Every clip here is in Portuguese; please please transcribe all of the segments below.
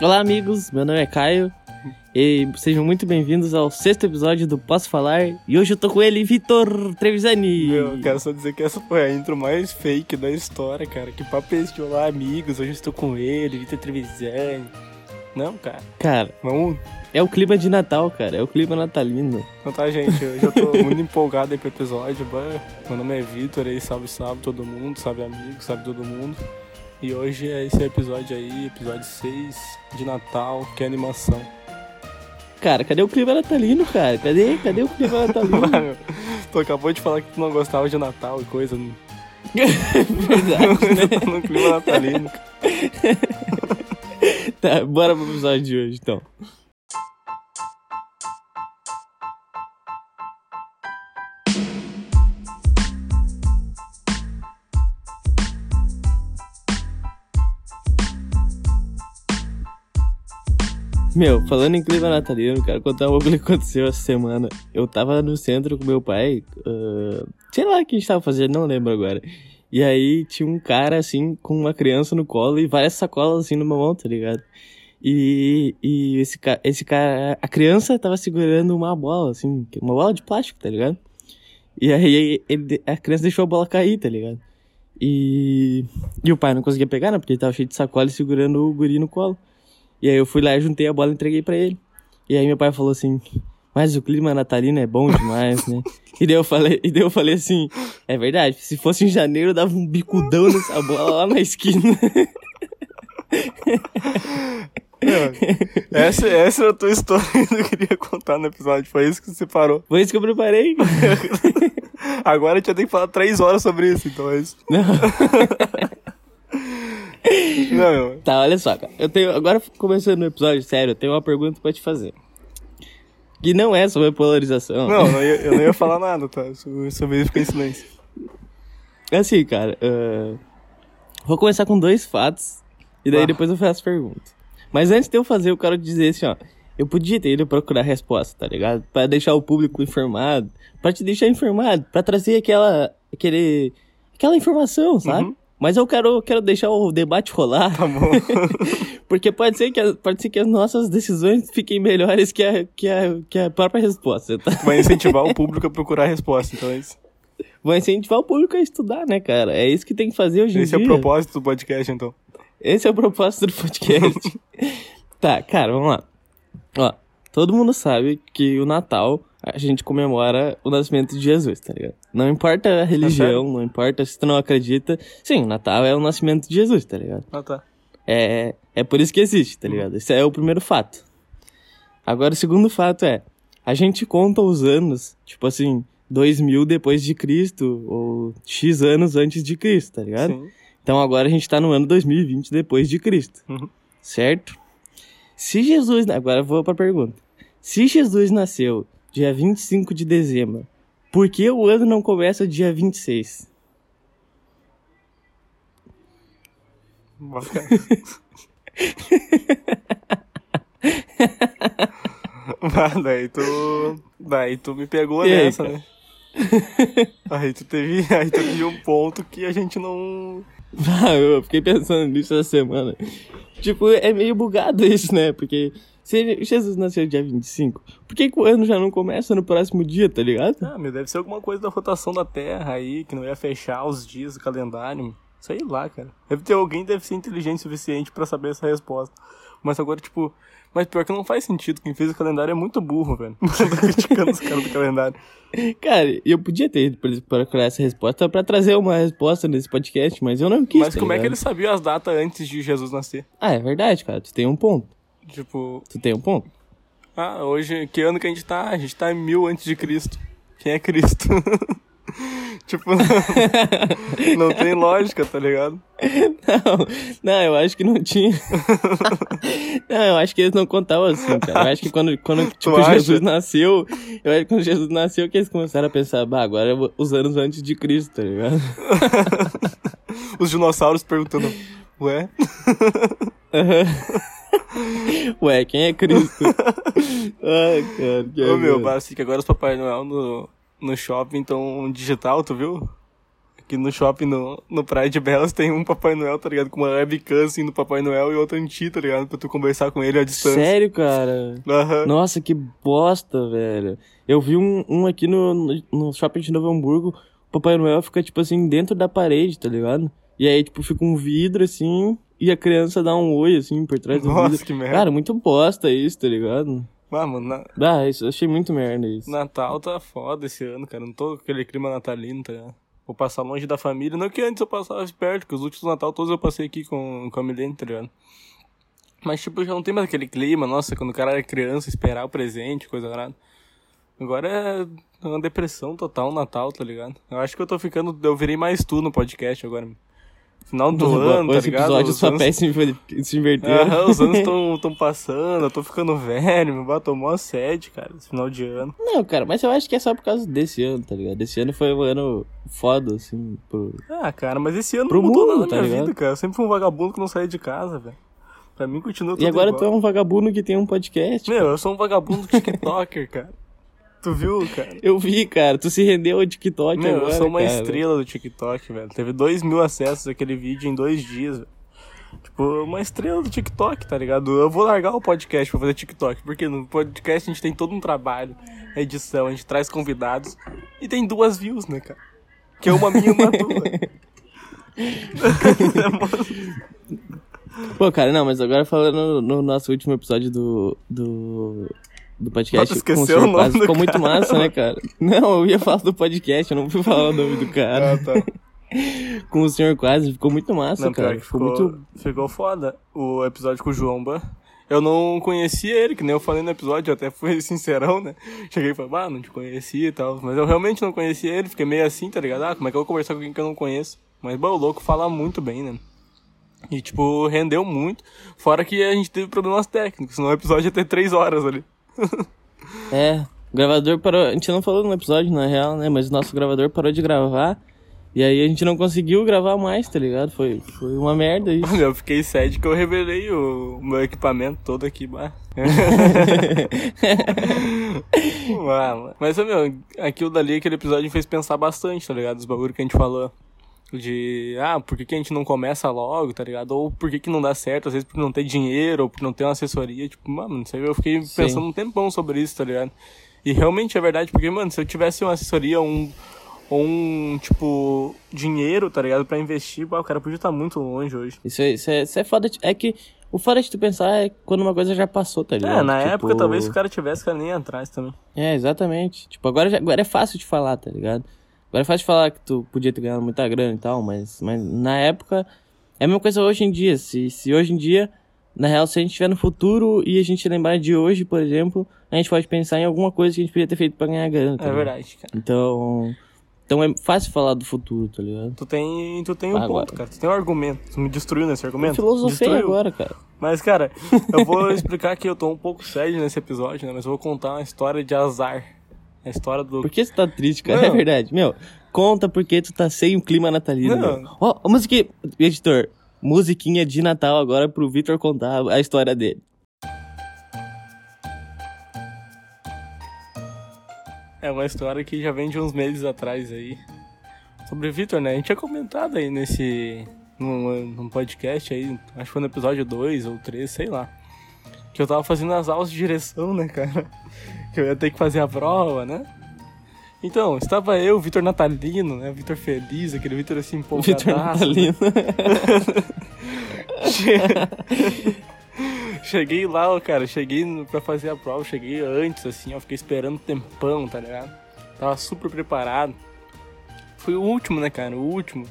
Olá, amigos. Meu nome é Caio. E sejam muito bem-vindos ao sexto episódio do Posso Falar. E hoje eu tô com ele, Vitor Trevisani. Meu, eu quero só dizer que essa foi a intro mais fake da história, cara. Que papo é esse de olá, amigos? Hoje eu estou com ele, Vitor Trevisani. Não, cara. Cara, Vamos. é o clima de Natal, cara. É o clima natalino. Então tá, gente. Hoje eu tô muito empolgado aí pro episódio. Meu nome é Vitor aí, salve, salve todo mundo, salve amigo, salve todo mundo. E hoje é esse episódio aí, episódio 6 de Natal, que é animação. Cara, cadê o clima natalino, cara? Cadê? Cadê o clima natalino? Mano, tu acabou de falar que tu não gostava de Natal e coisa. né? Verdade, né? no clima natalino. Tá, bora pro episódio de hoje, então. Meu, falando em clima natalino, quero contar um pouco que aconteceu essa semana. Eu tava no centro com meu pai, ah, sei lá o que a gente tava fazendo, não lembro agora. E aí tinha um cara, assim, com uma criança no colo e várias sacolas, assim, numa mão, tá ligado? E, e esse, esse cara, a criança tava segurando uma bola, assim, uma bola de plástico, tá ligado? E aí ele, a criança deixou a bola cair, tá ligado? E, e o pai não conseguia pegar, né? Porque ele tava cheio de sacola e segurando o guri no colo. E aí eu fui lá, juntei a bola e entreguei pra ele. E aí meu pai falou assim, mas o clima natalino é bom demais, né? E daí eu falei, e eu falei assim, é verdade, se fosse em janeiro eu dava um bicudão nessa bola lá na esquina. Essa, essa é a tua história que eu queria contar no episódio. Foi isso que você parou. Foi isso que eu preparei. Agora a gente vai ter que falar três horas sobre isso, então é isso. Não. Não. Tá, olha só, cara. Eu tenho, agora começando o episódio, sério, eu tenho uma pergunta pra te fazer. Que não é sobre polarização. Não, não ia- eu não ia falar nada, tá? Sobre sobre isso fiquei em silêncio. É assim, cara. ah, vou começar com dois fatos. E daí Ah. depois eu faço pergunta. Mas antes de eu fazer, eu quero dizer assim, ó. Eu podia ter ido procurar resposta, tá ligado? Pra deixar o público informado. Pra te deixar informado. Pra trazer aquela. Aquele. Aquela informação, sabe? Uhum. Mas eu quero, quero deixar o debate rolar. Tá bom. Porque pode ser que, pode ser que as nossas decisões fiquem melhores que a, que a, que a própria resposta, tá? Vai incentivar o público a procurar a resposta, então é isso. Vai incentivar o público a estudar, né, cara? É isso que tem que fazer hoje em Esse é dia. o propósito do podcast, então. Esse é o propósito do podcast. tá, cara, vamos lá. Ó, todo mundo sabe que o Natal a gente comemora o nascimento de Jesus, tá ligado? Não importa a religião, não importa se tu não acredita. Sim, o Natal é o nascimento de Jesus, tá ligado? Ah, tá. É, é por isso que existe, tá ligado? Esse é o primeiro fato. Agora, o segundo fato é, a gente conta os anos, tipo assim, 2000 depois de Cristo, ou X anos antes de Cristo, tá ligado? Sim. Então agora a gente tá no ano 2020 depois de Cristo. Uhum. Certo? Se Jesus. Agora eu vou pra pergunta. Se Jesus nasceu dia 25 de dezembro, por que o ano não começa dia 26? Bacana. Ah, daí tu. Daí tu me pegou E aí, nessa, cara? né? Aí tu teve. Aí tu teve um ponto que a gente não. Ah, eu fiquei pensando nisso essa semana. Tipo, é meio bugado isso, né? Porque se Jesus nasceu dia 25, por que, que o ano já não começa no próximo dia, tá ligado? Ah, meu, deve ser alguma coisa da rotação da Terra aí, que não ia fechar os dias do calendário. Sei lá, cara. Deve ter alguém deve ser inteligente o suficiente pra saber essa resposta. Mas agora, tipo. Mas pior que não faz sentido. Quem fez o calendário é muito burro, velho. Tô criticando os caras do calendário. Cara, eu podia ter ido procurar essa resposta pra trazer uma resposta nesse podcast, mas eu não quis. Mas tá como é que ligado? eles sabiam as datas antes de Jesus nascer? Ah, é verdade, cara. Tu tem um ponto. Tipo, Tu tem um ponto. ah, hoje, que ano que a gente tá? A gente tá em mil antes de Cristo. Quem é Cristo? tipo, não, não tem lógica, tá ligado? Não, não, eu acho que não tinha. não, eu acho que eles não contavam assim, cara. Eu acho que quando, quando tipo? Jesus nasceu, eu acho que quando Jesus nasceu que eles começaram a pensar, bah, agora é os anos antes de Cristo, tá ligado? Os dinossauros perguntando, ué? Ué, quem é Cristo? Ai, cara, que Ô meu, basta que agora os Papai Noel no, no shopping estão digital, tu viu? Que no shopping, no, no Praia de Belas, tem um Papai Noel, tá ligado? Com uma webcam, assim, do Papai Noel e outra em ti, tá ligado? Pra tu conversar com ele à distância. Sério, cara? Aham. Nossa, que bosta, velho. Eu vi um, um aqui no, no shopping de Novo Hamburgo. O Papai Noel fica, tipo assim, dentro da parede, tá ligado? E aí, tipo, fica um vidro, assim, e a criança dá um oi, assim, por trás do Nossa, vidro. que merda. Cara, muito bosta isso, tá ligado? Ah, mano, na- Ah, isso, achei muito merda isso. Natal tá foda esse ano, cara. Não tô com aquele clima natalino, tá ligado? Vou passar longe da família. Não que antes eu passava perto, que os últimos Natal todos eu passei aqui com, com a Milene, tá ligado? Mas, tipo, já não tem mais aquele clima, nossa, quando o cara era criança, esperar o presente, coisa nada. Agora é uma depressão total Natal, tá ligado? Eu acho que eu tô ficando. Eu virei mais tu no podcast agora. Final do ano, tá Esse ligado? episódio Os só anos- se inver- se inverteram. Aham, os anos tão, tão passando, eu tô ficando velho, me bateu mó sede, cara, esse final de ano. Não, cara, mas eu acho que é só por causa desse ano, tá ligado? Esse ano foi um ano foda, assim, pro... Ah, cara, mas esse ano Pro não mudou mundo, nada na tá minha ligado? vida, cara. Eu sempre fui um vagabundo que não saía de casa, velho. Pra mim continua tudo E agora tu é igual. um vagabundo que tem um podcast. Meu, eu sou um vagabundo tiktoker, cara. Tu viu, cara? Eu vi, cara, tu se rendeu ao TikTok Meu, agora, eu sou uma cara. estrela do TikTok, velho. Teve dois mil acessos aquele vídeo em dois dias, velho. Tipo, uma estrela do TikTok, tá ligado? Eu vou largar o podcast pra fazer TikTok, porque no podcast a gente tem todo um trabalho, a edição, a gente traz convidados e tem duas views, né, cara? Que é uma minha e uma tua. Pô, cara, não, mas agora falando no nosso último episódio do... do... Do podcast com o o nome ficou muito cara. massa, né, cara? Não, eu ia falar do podcast, eu não fui falar o nome do cara. ah, tá. Com o senhor Quase, ficou muito massa, Não, cara. Ficou, ficou, muito... ficou foda o episódio com o João Ban. Eu não conhecia ele, que nem eu falei no episódio, eu até fui sincerão, né? Cheguei e falei, ah, não te conhecia e tal. Mas eu realmente não conhecia ele, fiquei meio assim, tá ligado? Ah, como é que eu vou conversar com alguém que eu não conheço? Mas, bom, o louco fala muito bem, né? E, tipo, rendeu muito. Fora que a gente teve problemas técnicos, senão o episódio ia ter três horas ali. É, o gravador parou. A gente não falou no episódio, na real, né? Mas o nosso gravador parou de gravar. E aí a gente não conseguiu gravar mais, tá ligado? Foi, foi uma merda isso. Olha, eu fiquei sad que eu revelei o meu equipamento todo aqui, bah. Uau, Mas, meu, aquilo dali, aquele episódio me fez pensar bastante, tá ligado? Os bagulho que a gente falou. De, ah, por que, que a gente não começa logo, tá ligado? Ou por que, que não dá certo, às vezes por não ter dinheiro, ou por não ter uma assessoria. Tipo, mano, não sei, eu fiquei Sim. pensando um tempão sobre isso, tá ligado? E realmente é verdade, porque, mano, se eu tivesse uma assessoria, um, ou um, tipo, dinheiro, tá ligado? Pra investir, bah, o cara podia estar muito longe hoje. Isso é, isso, é, isso é foda. É que o foda de tu pensar é quando uma coisa já passou, tá ligado? É, na Tipo, época talvez se o cara tivesse, o cara nem ia atrás também. É, exatamente. Tipo, agora, já- agora é fácil de falar, tá ligado? Agora é fácil falar que tu podia ter ganhado muita grana e tal, mas, mas na época é a mesma coisa hoje em dia. Se, se hoje em dia, na real, se a gente estiver no futuro e a gente lembrar de hoje, por exemplo, a gente pode pensar em alguma coisa que a gente podia ter feito pra ganhar grana. tá É verdade, cara. Então. Então é fácil falar do futuro, tá ligado? Tu tem, tu tem um Agora. ponto, cara. Tu tem um argumento. Tu me destruiu nesse argumento. filosofei agora, cara. Mas, cara, eu vou explicar que eu tô um pouco sério nesse episódio, né? Mas eu vou contar uma história de azar. A história do. Por que você tá triste, cara? Não. É verdade. Meu, conta porque tu tá sem o clima natalino. Ó, ó, musiquinha. Editor, musiquinha de Natal agora pro Victor contar a história dele. É uma história que já vem de uns meses atrás aí. Sobre o Victor, né? A gente tinha comentado aí nesse. Num, num podcast aí, acho que foi no episódio 2 ou 3, sei lá. Que eu tava fazendo as aulas de direção, né, cara? Que eu ia ter que fazer a prova, né? Então, estava eu, Vitor Natalino, né? Vitor feliz, aquele Vitor assim, empolgadaço. Victor né? Natalino. Che- Cheguei lá, ó, cara, cheguei pra fazer a prova, cheguei antes, assim, ó, fiquei esperando um tempão, tá ligado? Tava super preparado. Fui o último, né, cara, o último.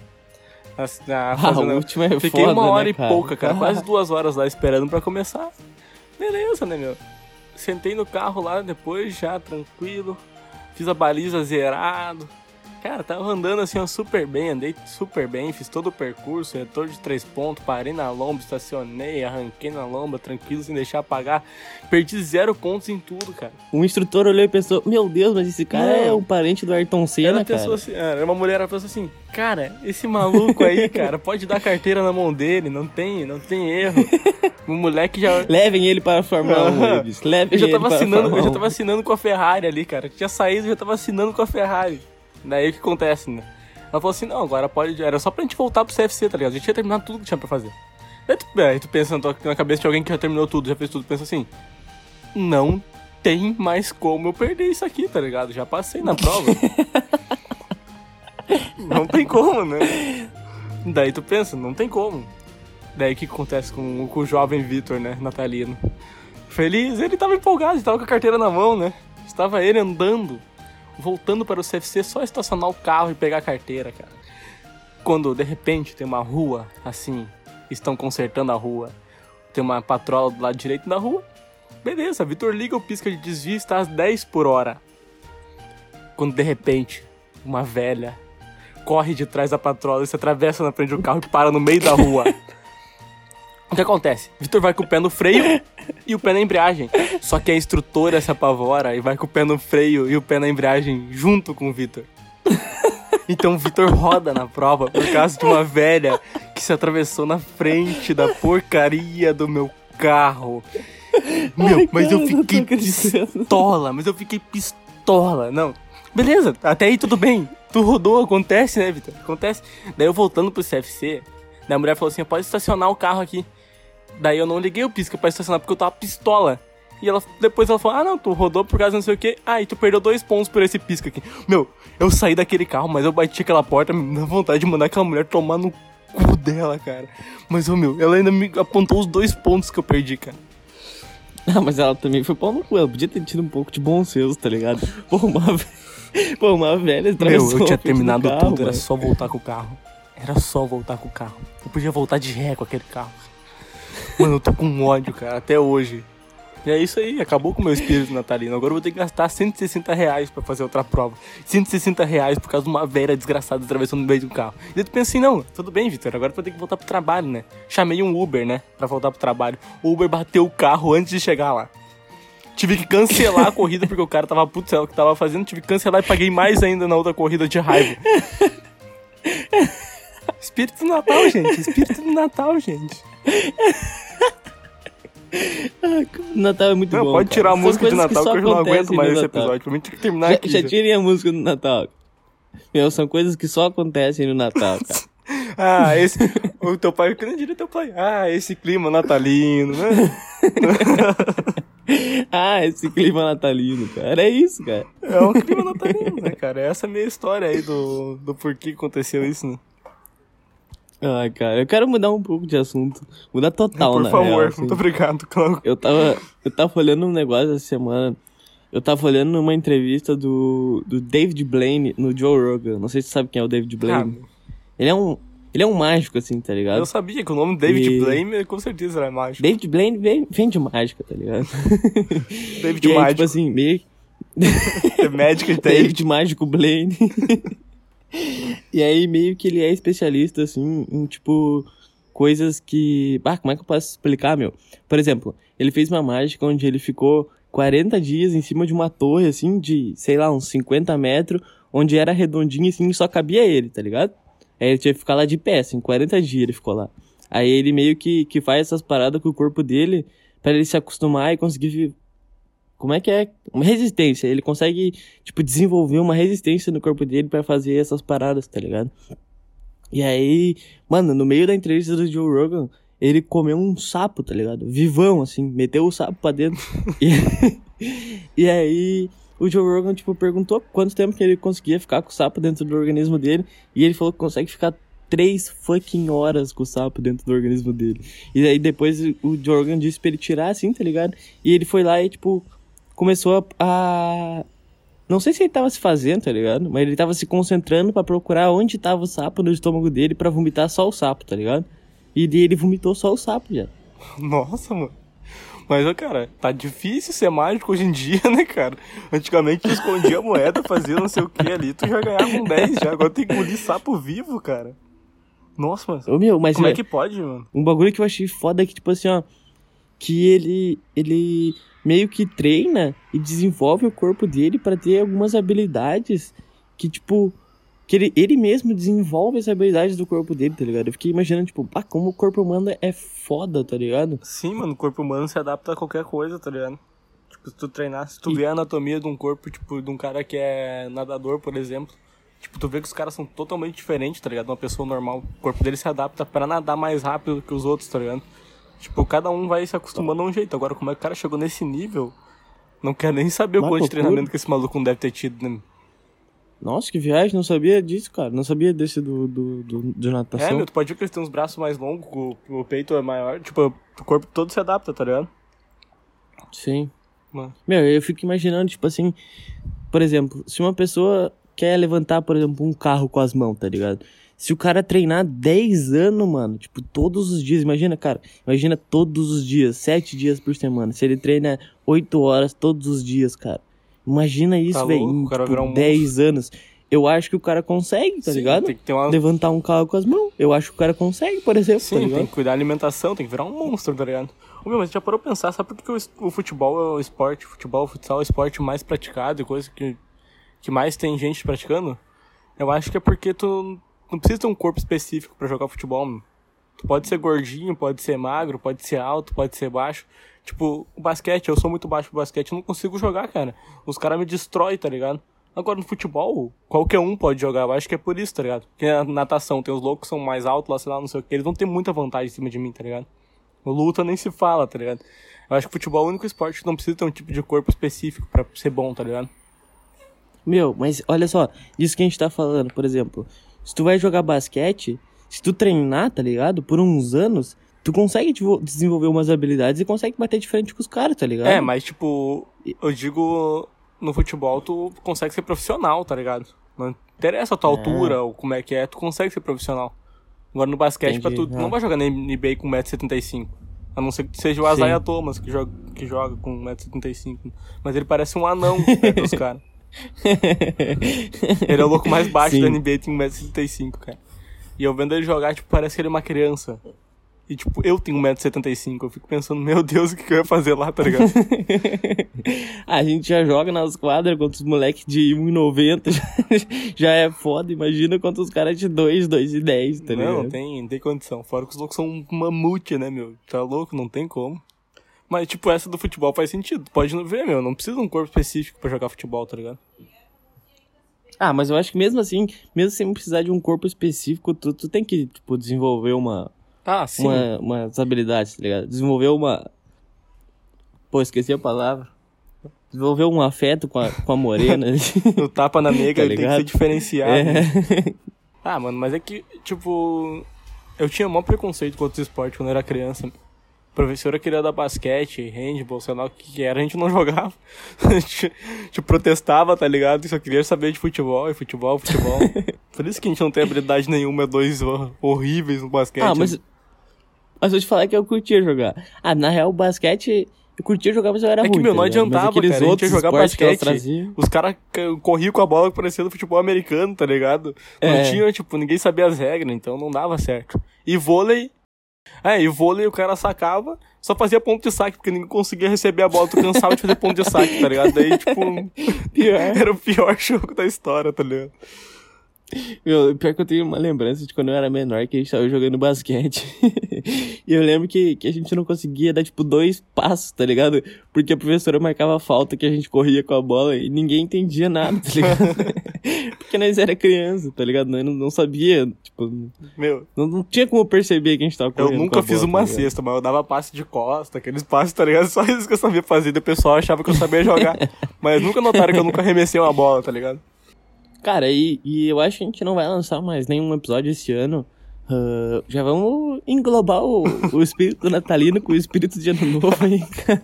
A, a Ah, o né? último é Fiquei foda, uma hora né, e pouca, cara, quase duas horas lá esperando pra começar. Beleza, né, meu? Sentei no carro lá depois, já tranquilo. Fiz a baliza zerado. Cara, tava andando assim, ó, super bem, andei super bem, fiz todo o percurso, retorno de três pontos, parei na lomba, estacionei, arranquei na lomba, tranquilo, sem deixar apagar. Perdi zero pontos em tudo, cara. O instrutor olhou e pensou: Meu Deus, mas esse cara Não. é um parente do Ayrton Senna, Ela cara. assim, era uma mulher, ela pensou assim, cara, esse maluco aí, cara, pode dar carteira na mão dele, não tem, não tem erro. O moleque já. Levem ele para a Fórmula 1, Aham. ele disse. Levem Eu já ele tava para a assinando, eu já 1. tava assinando com a Ferrari ali, cara. Tinha saído, já tava assinando com a Ferrari. Daí o que acontece, né? Ela falou assim, não, agora pode. Era só pra gente voltar pro CFC, tá ligado? A gente tinha terminado tudo que tinha pra fazer. Aí tu, aí tu pensa na cabeça de alguém que já terminou tudo, já fez tudo, pensa assim. Não tem mais como eu perder isso aqui, tá ligado? Já passei na prova. não tem como, né? Daí tu pensa, não tem como. Daí o que acontece com, com o jovem Vitor, né, natalino? Feliz, ele tava empolgado, ele tava com a carteira na mão, né? Estava ele andando, voltando para o CFC, só estacionar o carro e pegar a carteira, cara. Quando de repente tem uma rua, assim, estão consertando a rua, tem uma patrola do lado direito da rua. Beleza, Vitor liga o pisca de desvio está às 10 por hora. Quando de repente, uma velha corre de trás da patrola e se atravessa na frente do carro e para no meio da rua. O que acontece? Vitor vai com o pé no freio e o pé na embreagem. Só que a instrutora se apavora e vai com o pé no freio e o pé na embreagem junto com o Vitor. Então o Vitor roda na prova por causa de uma velha que se atravessou na frente da porcaria do meu carro. Meu, Ai, mas cara, eu fiquei pistola, mas eu fiquei pistola. Não, beleza, até aí tudo bem. Tu rodou, acontece, né, Vitor? Acontece. Daí eu voltando pro CFC, a mulher falou assim: pode estacionar o carro aqui. Daí eu não liguei o pisca pra estacionar porque eu tava pistola. E ela, depois ela falou: Ah, não, tu rodou por causa não sei o que. Ah, e tu perdeu dois pontos por esse pisca aqui. Meu, eu saí daquele carro, mas eu bati aquela porta, me dá vontade de mandar aquela mulher tomar no cu dela, cara. Mas, ô meu, ela ainda me apontou os dois pontos que eu perdi, cara. Ah, mas ela também foi pau no cu. Ela podia ter tido um pouco de bom senso, tá ligado? Pô, uma, Pô, uma velha Meu, eu tinha terminado carro, tudo, era só voltar com o carro. Era só voltar com o carro. Eu podia voltar de ré com aquele carro. Mano, eu tô com ódio, cara, até hoje. E é isso aí, acabou com o meu espírito natalino. Agora eu vou ter que gastar 160 reais pra fazer outra prova. 160 reais por causa de uma velha desgraçada atravessando no meio do carro. E daí tu pensa assim, não, tudo bem, Vitor, agora eu vou ter que voltar pro trabalho, né? Chamei um Uber, né, pra voltar pro trabalho. O Uber bateu o carro antes de chegar lá. Tive que cancelar a corrida porque o cara tava puto, sei o que tava fazendo. Tive que cancelar e paguei mais ainda na outra corrida de raiva. Espírito do Natal, gente. Espírito do Natal, gente. Natal é muito não, bom. Pode tirar a música de Natal que, que eu não aguento mais esse episódio. Pra mim tem que terminar já, aqui. Já, já tirem a música do Natal. Meu, são coisas que só acontecem no Natal, cara. ah, esse. O teu pai, eu nem diria teu pai. Ah, esse clima natalino, né? ah, esse clima natalino, cara. É isso, cara. É um clima natalino, né, cara? Essa é a minha história aí do, do porquê aconteceu isso, né? Ah, cara, eu quero mudar um pouco de assunto. Mudar total, Por na favor, real, assim. muito obrigado, Cláudio. Eu tava, eu tava olhando um negócio essa semana. Eu tava olhando uma entrevista do, do David Blaine no Joe Rogan. Não sei se você sabe quem é o David Blaine. Ah, ele é um. Ele é um mágico, assim, tá ligado? Eu sabia que o nome David e... Blaine com certeza era mágico. David Blaine vem, vem de mágica, tá ligado? David e aí, Mágico. tipo assim, meio. The Magic David Mágico Blaine. E aí, meio que ele é especialista, assim, em, tipo, coisas que. Ah, como é que eu posso explicar, meu? Por exemplo, ele fez uma mágica onde ele ficou 40 dias em cima de uma torre, assim, de, sei lá, uns 50 metros, onde era redondinho, assim, só cabia ele, tá ligado? Aí ele tinha que ficar lá de pé, assim, 40 dias ele ficou lá. Aí ele meio que, que faz essas paradas com o corpo dele para ele se acostumar e conseguir. Como é que é? Uma resistência. Ele consegue, tipo, desenvolver uma resistência no corpo dele para fazer essas paradas, tá ligado? E aí, mano, no meio da entrevista do Joe Rogan, ele comeu um sapo, tá ligado? Vivão, assim, meteu o sapo pra dentro. e, e aí, o Joe Rogan, tipo, perguntou quanto tempo que ele conseguia ficar com o sapo dentro do organismo dele. E ele falou que consegue ficar três fucking horas com o sapo dentro do organismo dele. E aí depois o Joe Rogan disse pra ele tirar assim, tá ligado? E ele foi lá e, tipo, começou a. Não sei se ele tava se fazendo, tá ligado? Mas ele tava se concentrando para procurar onde tava o sapo no estômago dele para vomitar só o sapo, tá ligado? E ele vomitou só o sapo já. Nossa, mano. Mas, cara, tá difícil ser mágico hoje em dia, né, cara? Antigamente tu escondia a moeda, fazia não sei o que ali, tu já ganhava um 10 já. Agora tem que engolir sapo vivo, cara. Nossa, mano. Ô, meu, mas Como é, é que pode, mano? Um bagulho que eu achei foda é que, tipo assim, ó. Que ele. Ele meio que treina e desenvolve o corpo dele para ter algumas habilidades que, tipo, que ele, ele mesmo desenvolve as habilidades do corpo dele, tá ligado? Eu fiquei imaginando, tipo, pá, como o corpo humano é foda, tá ligado? Sim, mano, o corpo humano se adapta a qualquer coisa, tá ligado? Tipo, se tu treinar, se tu e... ver a anatomia de um corpo, tipo, de um cara que é nadador, por exemplo, Tipo, tu vê que os caras são totalmente diferentes, tá ligado? Uma pessoa normal, o corpo dele se adapta pra nadar mais rápido que os outros, tá ligado? Tipo, cada um vai se acostumando a um jeito. Agora, como é que o cara chegou nesse nível? Não quero nem saber Mas o quanto de treinamento que esse maluco não deve ter tido, né? Nossa, que viagem, não sabia disso, cara. Não sabia desse do, do, do de É, natação. meu, tu pode ver que eles têm uns braços mais longos, o, o peito é maior. Tipo, o corpo todo se adapta, tá ligado? Sim. Mano. Meu, eu fico imaginando, tipo assim, por exemplo, se uma pessoa quer levantar, por exemplo, um carro com as mãos, tá ligado? Se o cara treinar 10 anos, mano, tipo, todos os dias, imagina, cara, imagina todos os dias, 7 dias por semana. Se ele treina 8 horas todos os dias, cara. Imagina isso, Tá velho, em tipo, um 10 anos. Eu acho que o cara consegue, tá Sim, ligado? Tem que ter uma. Levantar um carro com as mãos. Eu acho que o cara consegue, por exemplo, tá Sim, ligado? tem que cuidar da alimentação, tem que virar um monstro, tá ligado? Ô, meu, mas já parou pra pensar, sabe por que o, futebol é o esporte, o futebol, o futsal é o esporte mais praticado e coisa que, que mais tem gente praticando? Eu acho que é porque tu não precisa ter um corpo específico pra jogar futebol, meu. Tu pode ser gordinho, pode ser magro, pode ser alto, pode ser baixo. Tipo, o basquete, eu sou muito baixo pro basquete, eu não consigo jogar, cara. Os caras me destroem, tá ligado? Agora no futebol, qualquer um pode jogar, eu acho que é por isso, tá ligado? Porque na natação tem os loucos que são mais altos lá, sei lá, não sei o que, eles vão ter muita vantagem em cima de mim, tá ligado? Luta nem se fala, tá ligado? Eu acho que futebol é o único esporte que não precisa ter um tipo de corpo específico pra ser bom, tá ligado? Meu, mas olha só, isso que a gente tá falando, por exemplo, se tu vai jogar basquete, se tu treinar, tá ligado? Por uns anos, tu consegue devo- desenvolver umas habilidades e consegue bater de frente com os caras, tá ligado? É, mas tipo, eu digo, no futebol tu consegue ser profissional, tá ligado? Não interessa a tua É. altura ou como é que é, tu consegue ser profissional. Agora no basquete, pra tu, tu não é. vai jogar na NBA com 1,75m. A não ser que seja o. Isaiah Thomas que joga, que joga com 1,75m. Mas ele parece um anão perto dos caras. Ele é o louco mais baixo Sim. da NBA, tem 1,75m, cara. E eu vendo ele jogar, tipo, parece que ele é uma criança. E, tipo, eu tenho 1,75m. Eu fico pensando, meu Deus, o que, que eu ia fazer lá, tá ligado? a gente já joga nas quadras contra os moleques de 1,90, já, já é foda, imagina contra os caras de 2, 2,10, tá ligado? não, tem, tem condição. Fora que os loucos são um mamute, né, meu? Tá louco? Não tem como. Mas, tipo, essa do futebol faz sentido. Pode não ver, meu. Não precisa de um corpo específico pra jogar futebol, tá ligado? Ah, mas eu acho que mesmo assim, mesmo sem precisar de um corpo específico, tu, tu tem que, tipo, desenvolver uma, Ah, sim. uma, umas habilidades, tá ligado? Desenvolver uma. Pô, esqueci a palavra. Desenvolver um afeto com a, com a morena. O tapa na nega Tá ele tem que diferenciado. né? é. Ah, mano, mas é que, tipo. Eu tinha maior preconceito com outros esportes quando eu era criança. Professora queria dar basquete, handball, sei lá o que era, a gente não jogava. A gente, a gente protestava, tá ligado? Só queria saber de futebol, e futebol, futebol. Por isso que a gente não tem habilidade nenhuma, é dois hor- horríveis no basquete. Ah, mas. Mas eu te falar que eu curtia jogar. Ah, na real, o basquete. Eu curtia jogar, mas eu era É ruim. que, meu, tá não? Mas adiantava, cara, a gente ia jogar basquete. Os caras corriam com a bola parecendo futebol americano, tá ligado? Não É. tinha, tipo, ninguém sabia as regras, então não dava certo. E vôlei. É, e vôlei o cara sacava, só fazia ponto de saque, porque ninguém conseguia receber a bola, tu cansava de fazer ponto de saque, tá ligado? Daí, tipo, Pior. era o pior jogo da história, tá ligado? Meu, pior que eu tenho uma lembrança de quando eu era menor que a gente tava jogando basquete. e eu lembro que, que a gente não conseguia dar, tipo, dois passos, tá ligado? Porque a professora marcava falta que a gente corria com a bola e ninguém entendia nada, tá ligado? Porque nós era criança, tá ligado? Nós não, não sabia, tipo, Meu, não, não tinha como perceber que a gente tava eu correndo com nunca a fiz bola, uma tá cesta, mas eu dava passe de costa, aqueles passes, tá ligado? Só isso que eu sabia fazer, e o pessoal achava que eu sabia jogar. mas nunca notaram que eu nunca arremessei uma bola, tá ligado? Cara, e, e eu acho que a gente não vai lançar mais nenhum episódio esse ano. Ah, já vamos englobar o, o espírito natalino com o espírito de ano novo aí, cara.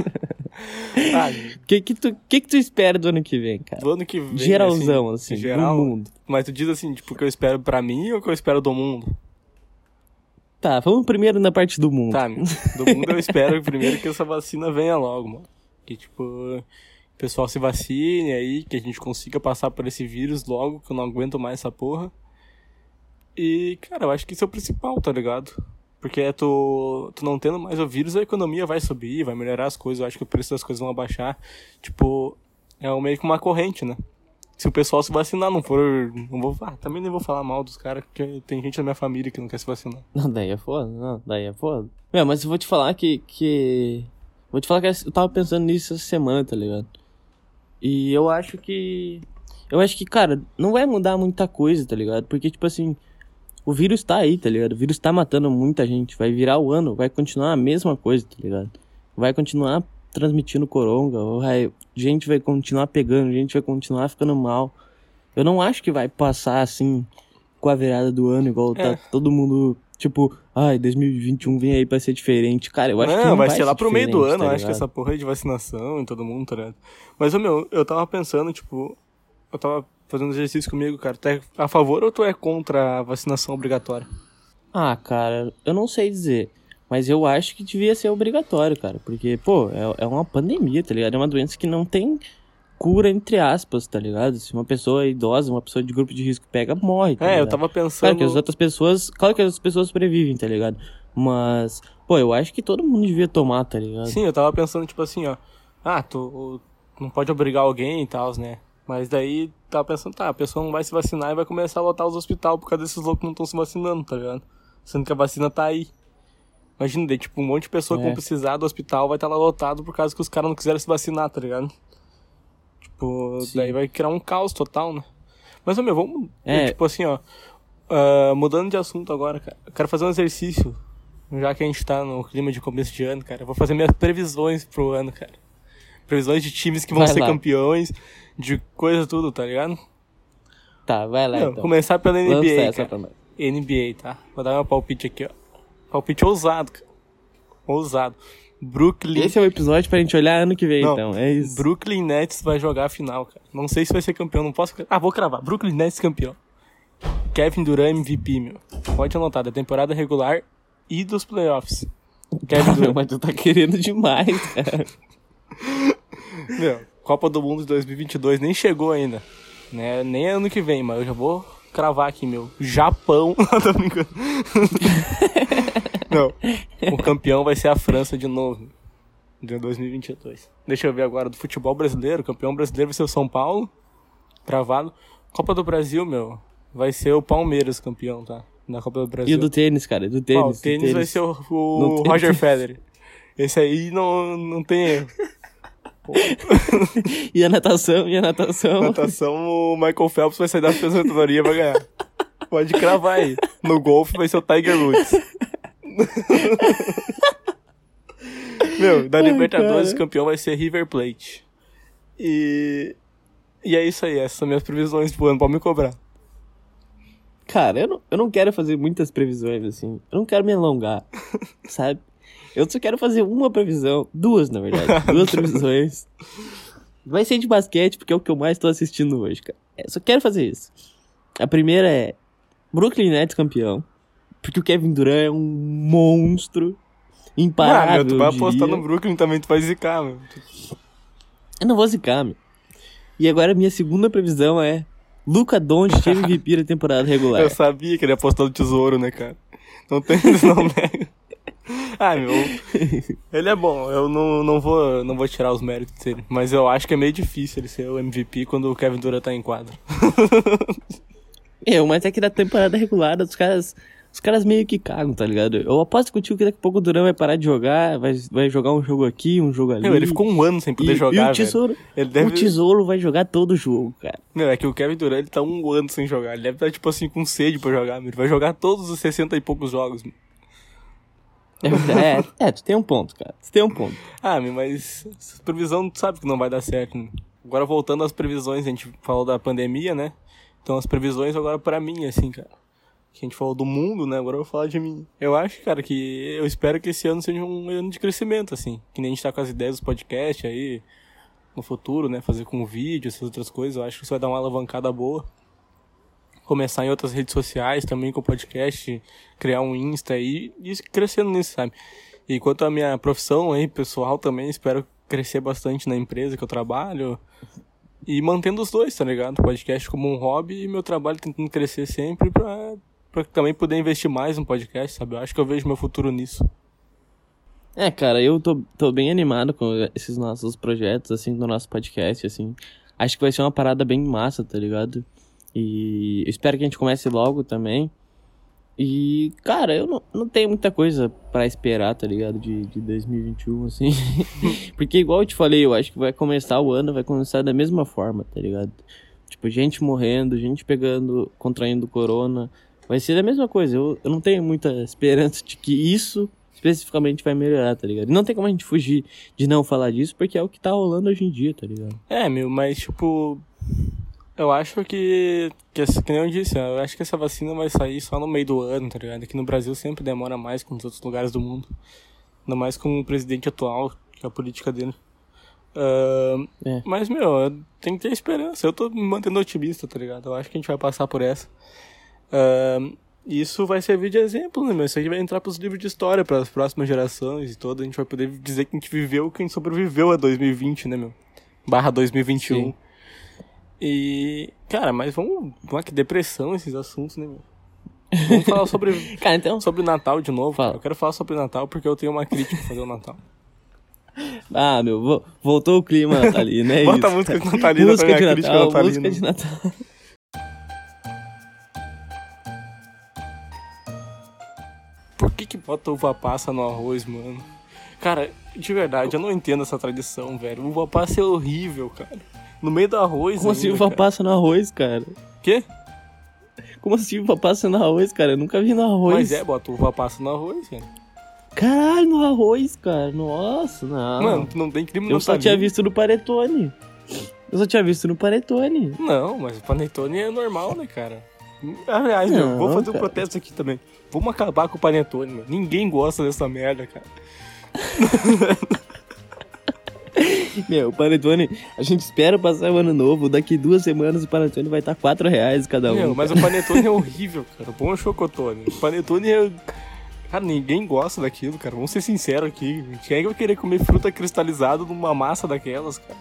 O que que tu, que que tu espera do ano que vem, cara? do ano que vem. Geralzão, assim, geral, do mundo. Mas tu diz assim, tipo, o que eu espero pra mim ou o que eu espero do mundo? Tá, vamos primeiro na parte do mundo. Tá. Do mundo eu espero primeiro que essa vacina venha logo, mano. Que, tipo, pessoal se vacine aí, que a gente consiga passar por esse vírus logo, que eu não aguento mais essa porra. E, cara, eu acho que isso é o principal, tá ligado? Porque é tu, tu não tendo mais o vírus, a economia vai subir, vai melhorar as coisas, eu acho que o preço das coisas vão abaixar. Tipo, é meio que uma corrente, né? Se o pessoal se vacinar, não for. Não vou, ah, também nem vou falar mal dos caras, porque tem gente da minha família que não quer se vacinar. Não, daí é foda, não, daí é foda. Meu, mas eu vou te falar que, que... Vou te falar que eu tava pensando nisso essa semana, tá ligado? E eu acho que... eu acho que, cara, não vai mudar muita coisa, tá ligado? Porque, tipo assim, o vírus tá aí, tá ligado? O vírus tá matando muita gente. Vai virar o ano, vai continuar a mesma coisa, tá ligado? Vai continuar transmitindo coronga, vai, gente vai continuar pegando, gente vai continuar ficando mal. Eu não acho que vai passar assim com a virada do ano, igual tá É. todo mundo, tipo, ai, 2021 vem aí pra ser diferente. Cara, eu acho não, que não vai vai ser lá pro meio do ano, tá eu acho que essa porra de vacinação e todo mundo, tá ligado? Mas, ô, meu, eu tava pensando, tipo, eu tava fazendo exercício comigo, cara. Tu é a favor ou tu é contra a vacinação obrigatória? Ah, cara, eu não sei dizer. Mas eu acho que devia ser obrigatório, cara. Porque, pô, é, é uma pandemia, tá ligado? É uma doença que não tem cura, entre aspas, tá ligado? Se uma pessoa idosa, uma pessoa de grupo de risco pega, morre. Tá É, eu ligado? tava pensando. Claro que as outras pessoas. Claro que as outras pessoas sobrevivem, tá ligado? Mas, pô, eu acho que todo mundo devia tomar, tá ligado? Sim, eu tava pensando, tipo assim, ó. Ah, tu não pode obrigar alguém e tal, né? Mas daí tava pensando, tá, a pessoa não vai se vacinar e vai começar a lotar os hospitais por causa desses loucos que não estão se vacinando, tá ligado? Sendo que a vacina tá aí. Imagina, daí, tipo, um monte de pessoa que É. vão precisar do hospital vai estar lá lotado por causa que os caras não quiseram se vacinar, tá ligado? Tipo, Sim. daí vai criar um caos total, né? Mas, meu, vamos. É. Tipo assim, ó. ah, mudando de assunto agora, cara. Eu quero fazer um exercício. Já que a gente tá no clima de começo de ano, cara. Eu vou fazer minhas previsões pro ano, cara. Previsões de times que vão Vai ser lá. campeões, de coisa tudo, tá ligado? Tá, vai lá Meu, então. começar pela Lança NBA, essa cara. NBA, tá? Vou dar meu palpite aqui, ó. Palpite ousado, cara. Ousado. Brooklyn. Esse é o episódio pra gente olhar ano que vem, Não, então. É isso. Brooklyn Nets vai jogar a final, cara. Não sei se vai ser campeão, não posso. Ah, vou cravar. Brooklyn Nets campeão. Kevin Durant MVP, meu. Pode anotar, da temporada regular e dos playoffs. Kevin Durant. mas tu tá querendo demais, cara. Meu, Copa do Mundo de 2022 nem chegou ainda. Né? Nem é ano que vem, mas eu já vou cravar aqui, meu. Japão. Não, tô brincando. Não. O campeão vai ser a França de novo. De 2022. Deixa eu ver agora do futebol brasileiro. O campeão brasileiro vai ser o São Paulo. Cravado. Copa do Brasil, meu. Vai ser o Palmeiras campeão, tá? Na Copa do Brasil. E o do tênis, cara? Do tênis. Ó, o do tênis vai ser o, o Roger tênis. Federer. Esse aí não, não tem erro. E a natação, e a natação. Natação, o Michael Phelps vai sair da aposentadoria e vai ganhar. Pode cravar aí. No golfe vai ser o Tiger Woods. Meu, da Ai, Libertadores, cara. campeão vai ser River Plate. E. E é isso aí, essas são minhas previsões pro ano, pode me cobrar. Cara, eu não, eu não quero fazer muitas previsões, assim. Eu não quero me alongar, sabe? Eu só quero fazer uma previsão. Duas, na verdade. Duas previsões. Vai ser de basquete, porque é o que eu mais tô assistindo hoje, cara. Eu só quero fazer isso. A primeira é Brooklyn Nets campeão. Porque o Kevin Durant é um monstro. Imparável. Ah, meu, tu vai apostar no Brooklyn também, tu vai zicar, meu. Eu não vou zicar, meu. E agora a minha segunda previsão é Luca Doncic MVP da temporada regular. Eu sabia que ele ia apostar no tesouro, né, cara? Não tem, não nego. Ah, meu. Ele é bom, eu não, não, vou, não vou tirar os méritos dele. Mas eu acho que é meio difícil ele ser o MVP quando o Kevin Durant tá em quadro. Eu, mas é que da temporada regular os caras. Os caras meio que cagam, tá ligado? Eu aposto contigo que daqui a pouco o Durant vai parar de jogar, vai, vai jogar um jogo aqui, um jogo ali. Meu, ele ficou um ano sem poder e, jogar, e o tesouro, deve... o tesouro vai jogar todo o jogo, cara. Meu, é que o Kevin Durant ele tá um ano sem jogar. Ele deve estar, tipo assim, com sede pra jogar, meu. Ele vai jogar todos os 60 e poucos jogos, meu. É, é, é, tu tem um ponto, cara. Tu tem um ponto. Ah, meu, mas previsão tu sabe que não vai dar certo, né? Agora voltando às previsões, a gente falou da pandemia, né? Então as previsões agora pra mim, assim, cara. Que a gente falou do mundo, né? Agora eu vou falar de mim. Eu acho, cara, que eu espero que esse ano seja um ano de crescimento, assim. Que nem a gente tá com as ideias dos podcasts aí no futuro, né? Fazer com vídeo, essas outras coisas. Eu acho que isso vai dar uma alavancada boa. Começar em outras redes sociais também com o podcast, criar um Insta aí e crescendo nisso, sabe? E quanto à minha profissão aí, pessoal, também espero crescer bastante na empresa que eu trabalho. E mantendo os dois, tá ligado? Podcast como um hobby e meu trabalho tentando crescer sempre pra, pra também poder investir mais no podcast, sabe? Eu acho que eu vejo meu futuro nisso. É, cara, eu tô, tô bem animado com esses nossos projetos, assim, do nosso podcast, assim. Acho que vai ser uma parada bem massa, tá ligado? E espero que a gente comece logo também. E, cara, eu não, não tenho muita coisa pra esperar, tá ligado? De, de 2021, assim. Porque, igual eu te falei, eu acho que vai começar o ano, vai começar da mesma forma, tá ligado? Tipo, gente morrendo, gente pegando, contraindo corona. Vai ser a mesma coisa. Eu, eu não tenho muita esperança de que isso especificamente vai melhorar, tá ligado? E não tem como a gente fugir de não falar disso, porque é o que tá rolando hoje em dia, tá ligado? É, meu, mas tipo. Eu acho que. Que, que nem eu disse, eu acho que essa vacina vai sair só no meio do ano, tá ligado? Aqui no Brasil sempre demora mais que nos outros lugares do mundo. Ainda mais com o presidente atual, que é a política dele. Uh, É. Mas, meu, tem que ter esperança. Eu tô me mantendo otimista, tá ligado? Eu acho que a gente vai passar por essa. Uh, isso vai servir de exemplo, né, meu? Isso aí vai entrar pros livros de história, pras próximas gerações e todas. A gente vai poder dizer que a gente viveu, que a gente sobreviveu a 2020, né, meu? Barra 2021. Sim. E, cara, mas vamos. Vamos que depressão esses assuntos, né, meu? Vamos falar sobre, Cara, então. sobre Natal de novo. Fala. Eu quero falar sobre Natal porque eu tenho uma crítica pra fazer o Natal. Ah, meu, vo- voltou o clima natalino, é Bota isso. a música natalina pra música minha de crítica Natal, natalina. música de Natal. Bota uva passa no arroz, mano? Cara, de verdade, eu não entendo essa tradição, velho. Uva passa é horrível, cara. No meio do arroz Como assim ainda, uva cara. passa no arroz, cara? Quê? Como assim uva passa no arroz, cara? Eu nunca vi no arroz. Mas é, bota uva passa no arroz, velho. Caralho, no arroz, cara. Nossa, não. Mano, tu não tem crime eu só tinha visto no panetone. Eu só tinha visto no panetone. Não, mas o panetone é normal, né, cara? Aliás, meu, vou fazer um cara. protesto aqui também. Vamos acabar com o panetone, meu. Ninguém gosta dessa merda, cara. Meu, o panetone, a gente espera passar o ano novo. Daqui duas semanas o panetone vai estar 4 reais cada um. Meu, mas o panetone é horrível, cara. Bom é o chocotone. O panetone é... Cara, ninguém gosta daquilo, cara. Vamos ser sinceros aqui. Quem é que vai querer comer fruta cristalizada numa massa daquelas, cara?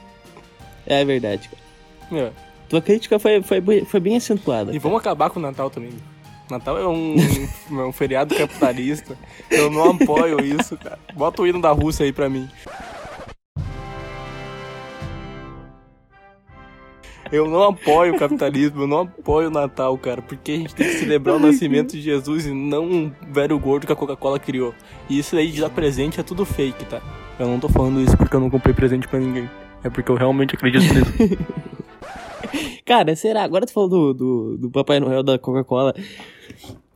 É verdade, cara. Meu, Tua crítica foi, foi, bem- foi bem acentuada. e vamos acabar com o Natal também. Natal é um, é um feriado capitalista. Eu não apoio isso, cara. Bota o hino da Rússia aí pra mim. Eu não apoio o capitalismo, eu não apoio o Natal, cara, porque a gente tem que celebrar o nascimento de Jesus e não um velho gordo que a Coca-Cola criou. E isso aí de dar presente é tudo fake, tá? Eu não tô falando isso porque eu não comprei presente pra ninguém. É porque eu realmente acredito nisso. Cara, será? Agora tu falou do, do, do Papai Noel da Coca-Cola.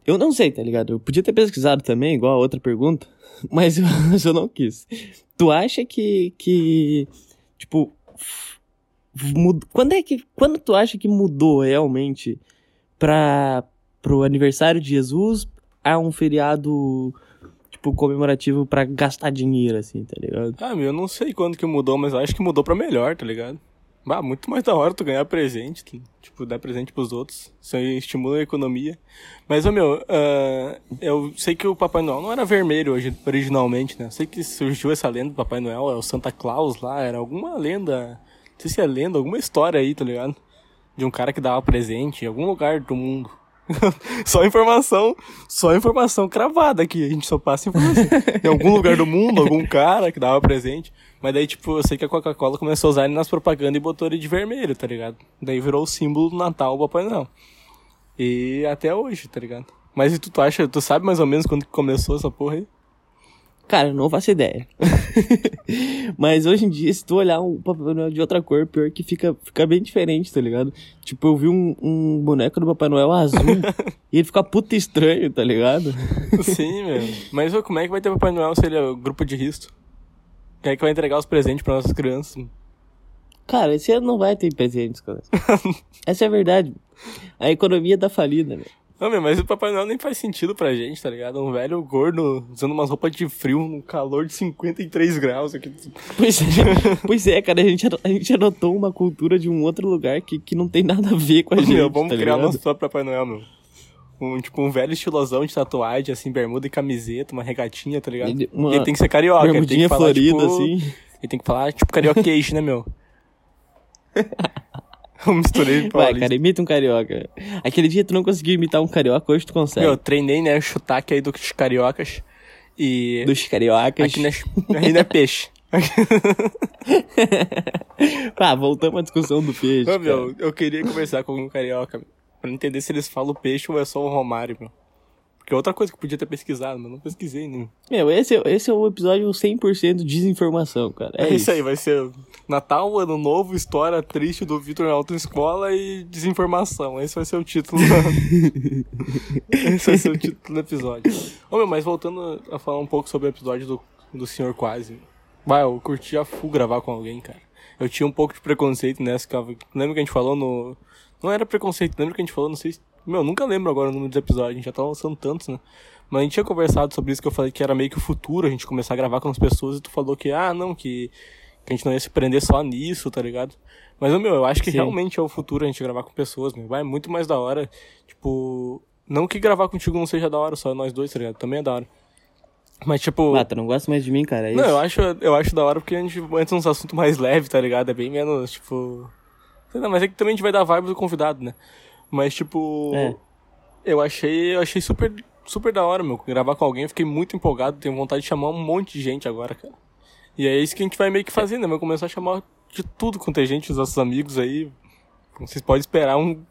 Eu não sei, tá ligado? Eu podia ter pesquisado também, igual a outra pergunta, mas eu, eu não quis. Tu acha que, que tipo, quando é que, quando tu acha que mudou realmente pra, pro aniversário de Jesus a um feriado, tipo, comemorativo pra gastar dinheiro, assim, tá ligado? Ah, meu, eu não sei quando que mudou, mas acho que mudou pra melhor, tá ligado? Bah, muito mais da hora tu ganhar presente, tu, tipo, dar presente pros outros. Isso aí estimula a economia. Mas, ô meu, ah, eu sei que o Papai Noel não era vermelho hoje, originalmente, né? Eu sei que surgiu essa lenda do Papai Noel, é o Santa Claus lá, era alguma lenda, não sei se é lenda, alguma história aí, tá ligado? De um cara que dava presente em algum lugar do mundo. só informação, só informação cravada aqui, a gente só passa informação. em algum lugar do mundo, algum cara que dava presente. Mas daí, tipo, eu sei que a Coca-Cola começou a usar ele nas propagandas e botou ele de vermelho, tá ligado? Daí virou o símbolo do Natal, o Papai Noel. E até hoje, tá ligado? Mas e tu, tu acha, tu sabe mais ou menos quando que começou essa porra aí? Cara, não faço ideia. Mas hoje em dia, se tu olhar um Papai Noel de outra cor, pior que fica, fica bem diferente, tá ligado? Tipo, eu vi um, um boneco do Papai Noel azul e ele fica puta estranho, tá ligado? Sim, meu. Mas como é que vai ter Papai Noel se ele é o grupo de risco? Quem é que vai entregar os presentes pra nossas crianças? Cara, esse ano não vai ter presentes, cara. Essa é a verdade. A economia tá falida, velho. Não, meu, mas o Papai Noel nem faz sentido pra gente, tá ligado? Um velho gordo usando umas roupas de frio no calor de 53 graus aqui. Pois é, pois é, cara, a gente, a gente adotou uma cultura de um outro lugar que, que não tem nada a ver com a gente, meu, vamos tá criar ligado? nosso próprio Papai Noel, meu. Um, tipo, um velho estilosão de tatuagem, assim, bermuda e camiseta, uma regatinha, tá ligado? Ele- uma ele tem que ser carioca, ele tem que falar, florida, tipo... assim. Ele tem que falar, tipo, carioquês, né, meu? Eu misturei Vai, paulista. cara, imita um carioca. Aquele dia tu não conseguiu imitar um carioca, hoje tu consegue. Eu treinei, né, sotaque aí dos cariocas. E... Dos cariocas. Aqui é, aí não é peixe. Pá, voltamos à discussão do peixe. Ô, meu, eu queria conversar com um carioca, pra entender se eles falam peixe ou é só o Romário, meu. Porque é outra coisa que eu podia ter pesquisado, mas não pesquisei, né? Meu, esse, é- esse é o episódio 100% desinformação, cara. É, É, isso isso. aí, vai ser Natal, Ano Novo, história triste do Vitor na autoescola e desinformação. Esse vai ser o título. Esse vai ser o título do episódio. Ô meu, mas voltando a falar um pouco sobre o episódio do, do Senhor Quase. Vai, eu curti a full gravar com alguém, cara. Eu tinha um pouco de preconceito nessa. que eu- Lembra que a gente falou no. Não era preconceito, lembra que a gente falou, não sei se. Meu, nunca lembro agora o número dos episódios, a gente já tá lançando tantos, né? Mas a gente tinha conversado sobre isso que eu falei que era meio que o futuro, a gente começar a gravar com as pessoas e tu falou que, ah, não, que, que a gente não ia se prender só nisso, tá ligado? Mas, meu, eu acho que Sim. realmente é o futuro a gente gravar com pessoas, meu. Vai muito mais da hora. Tipo, não que gravar contigo não seja da hora, só nós dois, tá ligado? Também é da hora. Mas, tipo. Ah, tu não gosta mais de mim, cara? É Não, eu acho, eu acho da hora porque a gente entra nos assuntos mais leves, tá ligado? É bem menos, tipo. Sei lá, mas é que também a gente vai dar vibe do convidado, né? Mas, tipo. É. Eu achei. Eu achei super, super da hora, meu. Gravar com alguém, fiquei muito empolgado, tenho vontade de chamar um monte de gente agora, cara. E é isso que a gente vai meio que fazer, né? Vai começar a chamar de tudo quanto é gente, os nossos amigos aí. Vocês podem esperar um.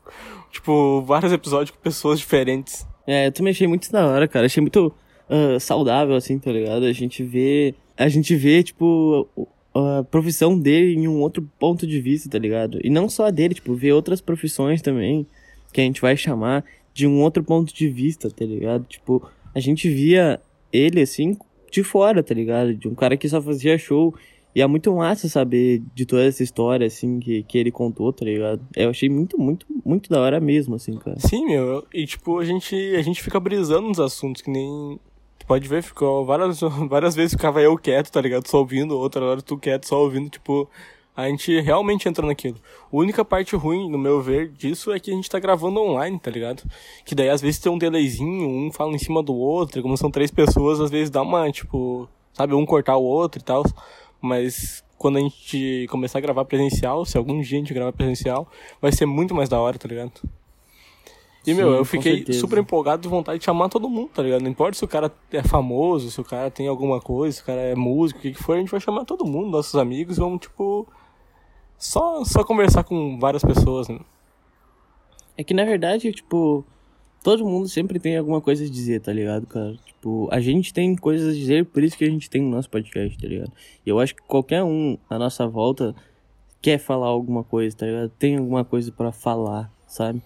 Tipo, vários episódios com pessoas diferentes. É, eu também achei muito da hora, cara. Achei muito ah, saudável, assim, tá ligado? A gente vê. A gente vê, tipo, a profissão dele em um outro ponto de vista, tá ligado? E não só a dele, tipo, ver outras profissões também, que a gente vai chamar de um outro ponto de vista, tá ligado? Tipo, a gente via ele, assim, de fora, tá ligado? De um cara que só fazia show. E é muito massa saber de toda essa história, assim, que, que ele contou, tá ligado? Eu achei muito, muito, muito da hora mesmo, assim, cara. Sim, meu. E tipo, a gente, a gente fica brisando nos assuntos, que nem. Tu pode ver, ficou várias, várias vezes ficava eu quieto, tá ligado? Só ouvindo, outra hora tu quieto, só ouvindo, tipo. A gente realmente entra naquilo. A única parte ruim, no meu ver, disso é que a gente tá gravando online, tá ligado? Que daí às vezes tem um delayzinho, um fala em cima do outro, e como são três pessoas, às vezes dá uma, tipo, sabe, um cortar o outro e tal. Mas quando a gente começar a gravar presencial, se algum dia a gente gravar presencial, vai ser muito mais da hora, tá ligado? E, meu, Sim, eu fiquei super empolgado de vontade de chamar todo mundo, tá ligado? Não importa se o cara é famoso, se o cara tem alguma coisa, se o cara é músico, o que que for, a gente vai chamar todo mundo, nossos amigos, vamos, tipo, só, só conversar com várias pessoas, né? É que na verdade, tipo, todo mundo sempre tem alguma coisa a dizer, tá ligado, cara? Tipo, a gente tem coisas a dizer, por isso que a gente tem o nosso podcast, tá ligado? E eu acho que qualquer um à nossa volta quer falar alguma coisa, tá ligado? Tem alguma coisa pra falar, sabe?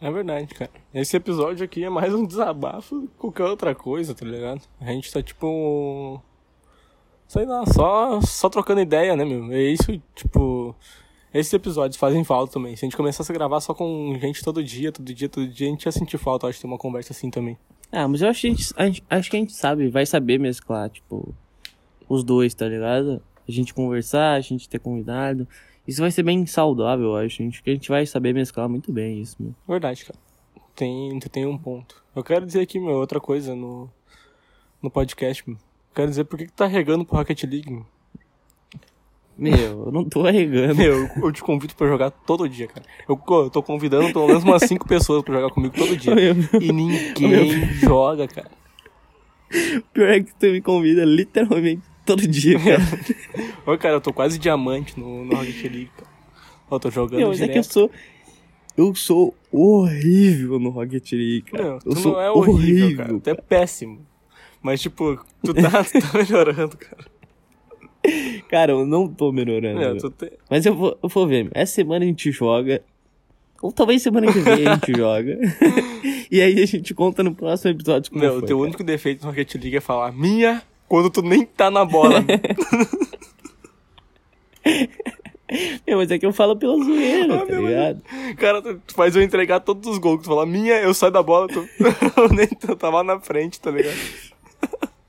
É verdade, cara. Esse episódio aqui é mais um desabafo do que qualquer outra coisa, tá ligado? A gente tá tipo. Sei lá, só, só trocando ideia, né, meu? É isso, tipo. Esses episódios fazem falta também. Se a gente começasse a gravar só com gente todo dia, todo dia, todo dia, a gente ia sentir falta, acho, de ter uma conversa assim também. Ah, mas eu acho que a gente, a gente- acho que a gente sabe, vai saber mesclar, tipo, os dois, tá ligado? A gente conversar, a gente ter convidado. Isso vai ser bem saudável, eu acho. A gente, que a gente vai saber mesclar muito bem isso, meu. Verdade, cara. Tem, tem um ponto. Eu quero dizer aqui, meu, outra coisa no, no podcast, meu. Eu quero dizer por que, que tu tá regando pro Rocket League, meu. Meu, eu não tô arregando. Meu, eu te convido pra jogar todo dia, cara. Eu, eu tô convidando pelo menos umas cinco pessoas pra jogar comigo todo dia. Meu, E ninguém joga, cara. Pior é que tu me convida literalmente todo dia, cara. Ô, cara, eu tô quase diamante no, no Rocket League, cara. Eu tô jogando Meu, mas é que eu direto. sou. Eu sou horrível no Rocket League, cara. Não, eu tu sou não é horrível, cara. Tu é péssimo. Mas, tipo, tu tá, tu tá melhorando, cara. Cara, eu não tô melhorando. Meu. tu te... Mas eu vou, eu vou ver. Essa semana a gente joga. Ou talvez semana que vem a gente joga. e aí a gente conta no próximo episódio como Meu, o teu cara. único defeito no Rocket League é falar minha quando tu nem tá na bola. Meu, mas é que eu falo pela zoeira, Ah, tá meu, ligado? cara, tu tu faz eu entregar todos os gols. Tu fala minha, eu saio da bola, tu... eu nem eu tava na frente, tá ligado?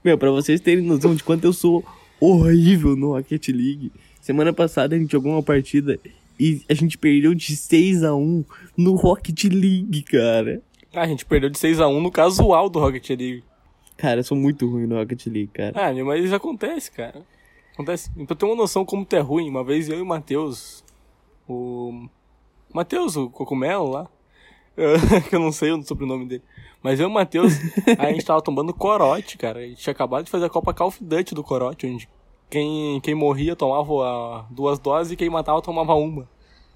Meu, pra vocês terem noção de quanto eu sou horrível no Rocket League. Semana passada a gente jogou uma partida e a gente perdeu de 6 a 1 no Rocket League, cara. Ah, a gente perdeu de 6x1 no casual do Rocket League. Cara, eu sou muito ruim no Rocket League, cara. Ah, mas isso acontece, cara. Acontece. Pra ter uma noção como tu é ruim, uma vez eu e o Matheus, o... Matheus, o Cocumelo lá, que eu não sei o sobrenome dele, mas eu e o Matheus, a gente tava tomando corote, cara. A gente tinha acabado de fazer a Copa Call of Duty do corote, onde quem, quem morria tomava duas doses e quem matava tomava uma.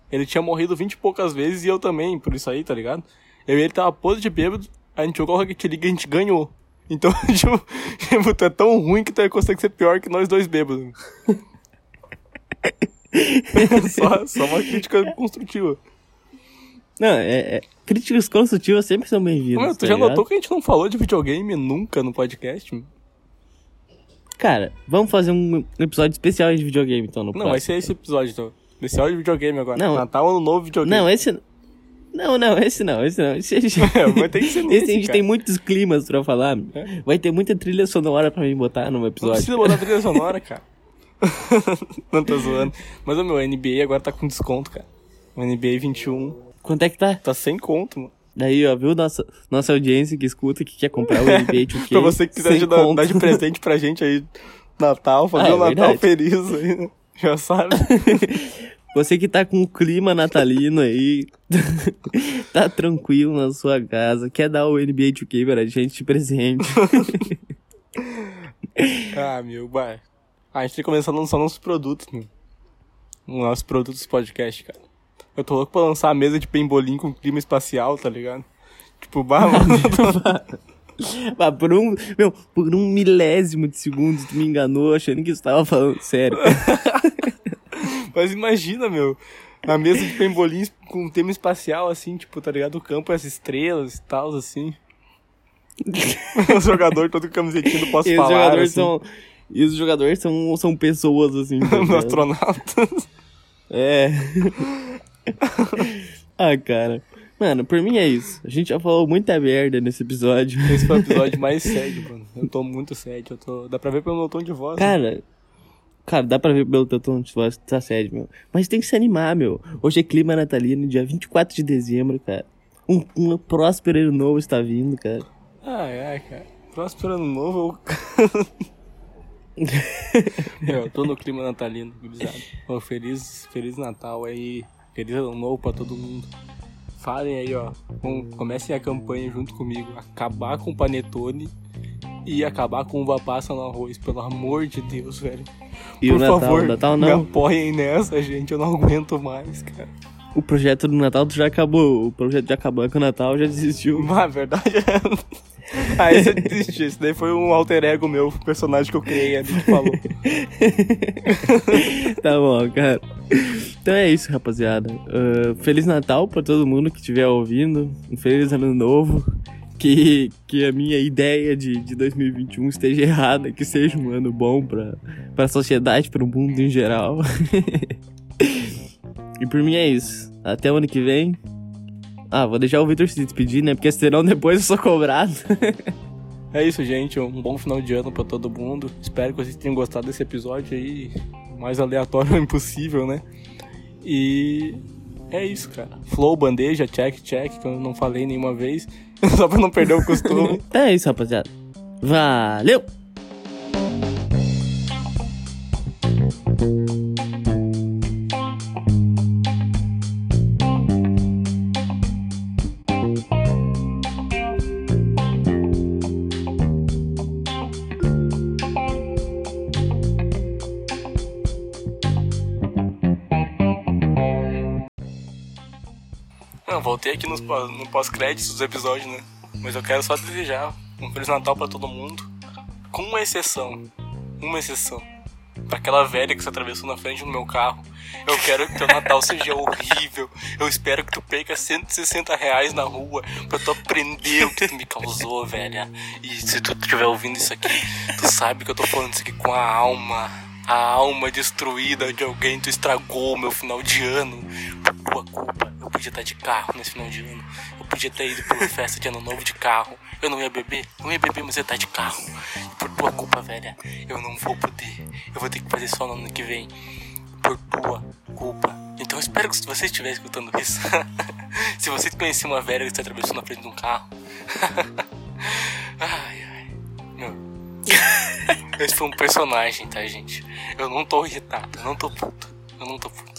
Ele tinha morrido vinte e poucas vezes e eu também, por isso aí, tá ligado? Eu e ele tava podre de bêbado, a gente jogou Rocket League e a gente ganhou. Então, tipo, tipo, tu é tão ruim que tu consegue ser pior que nós dois bêbados. só, só uma crítica construtiva. Não, é, é- críticas construtivas sempre são bem-vindas. Mas tu tá já ligado? notou que a gente não falou de videogame nunca no podcast? Não, Cara, vamos fazer um episódio especial de videogame então no vai próximo. ser esse episódio, então. Especial de videogame agora. Não. Natal, ano novo, videogame. Não, esse. Não, não, esse não, esse não. Esse, esse... Vai ter que ser esse nesse, a gente cara. tem muitos climas pra falar. É? Vai ter muita trilha sonora pra mim botar no Não episódio. precisa botar trilha sonora, cara. não tô zoando. Mas o meu NBA agora tá com desconto, cara. O NBA 21 Quanto é que tá? tá sem conto, mano. Daí, ó, viu nossa, nossa audiência que escuta, que quer comprar o NBA 2K. pra você que quiser dar de presente pra gente aí, Natal, fazer Ah, é um Natal verdade. feliz aí, né? Já sabe. Você que tá com o clima natalino aí, tá tranquilo na sua casa, quer dar o NBA 2K pra gente de presente. ah, meu, vai. Ah, a gente tem que começar a lançar nossos produtos, meu. Nossos produtos podcast, cara. Eu tô louco pra lançar a mesa de pembolim com clima espacial, tá ligado? Tipo, bah, mano. Mas por um, meu, por um milésimo de segundo tu me enganou achando que você tava falando sério. Mas imagina, meu. A mesa de pembolim com tema espacial, assim, tipo, tá ligado? O campo, as estrelas e tal, assim. o jogador todo com camisetinha do Posso E os Falar, jogadores assim. são. E os jogadores são, são pessoas, assim. tá no ligado? astronauta. É. ah, cara. Mano, por mim é isso. A gente já falou muita merda nesse episódio. Esse foi o episódio mais sério, mano. Eu tô muito sério. Eu tô... Dá pra ver pelo meu tom de voz. né? Cara, cara, dá pra ver pelo teu tom de voz que tá sério, meu. Mas tem que se animar, meu. Hoje é clima natalino, dia 24 de dezembro, cara. Um, um próspero ano novo está vindo, cara. Ai, ai, cara. Próximo ano novo, eu... Meu, eu tô no clima natalino, gurizada. Feliz, feliz Natal aí. Feliz ano novo pra todo mundo. Falem aí, ó. Com- comecem a campanha junto comigo. Acabar com o panetone e acabar com uva passa no arroz. Pelo amor de Deus, velho. E Por o Natal, favor, Natal me não. apoiem nessa, gente. Eu não aguento mais, cara. O projeto do Natal já acabou. O projeto de acabar com o Natal já desistiu. Mas a verdade é. Ah, esse é triste. Esse daí foi um alter ego meu, personagem que eu criei ali que falou. tá bom, cara. Então é isso, rapaziada. Ah, Feliz Natal pra todo mundo que estiver ouvindo. Um feliz ano novo. Que, que a minha ideia de, de 2021 esteja errada, que seja um ano bom pra, pra sociedade, pro mundo em geral. e por mim é isso. Até o ano que vem. Ah, vou deixar o Victor se despedir, né? Porque senão depois eu sou cobrado. É isso, gente. Um bom final de ano pra todo mundo. Espero que vocês tenham gostado desse episódio aí. Mais aleatório impossível, né? E é isso, cara. Flow, bandeja, check, check, que eu não falei nenhuma vez. Só pra não perder o costume. É isso, rapaziada. Valeu! Voltei aqui nos, no pós-créditos dos episódios, né? Mas eu quero só desejar um Feliz Natal pra todo mundo. Com uma exceção. Uma exceção. Pra aquela velha que se atravessou na frente do meu carro. Eu quero que teu Natal seja horrível. Eu espero que tu perca 160 reais na rua pra tu aprender o que tu me causou, velha. E se tu estiver ouvindo isso aqui, tu sabe que eu tô falando isso aqui com a alma. A alma destruída de alguém. Tu estragou o meu final de ano. Por tua culpa. Eu podia estar de carro nesse final de ano. Eu podia ter ido pra festa de ano novo de carro. Eu não ia beber, não ia beber, mas ia estar de carro. Por tua culpa, velha, eu não vou poder. Eu vou ter que fazer só no ano que vem. Por tua culpa. Então espero que você estiver escutando isso, se você conhecer uma velha que está atravessando na frente de um carro. ai, ai. Meu. Esse foi um personagem, tá, gente? Eu não tô irritado, eu não tô puto. Eu não tô puto.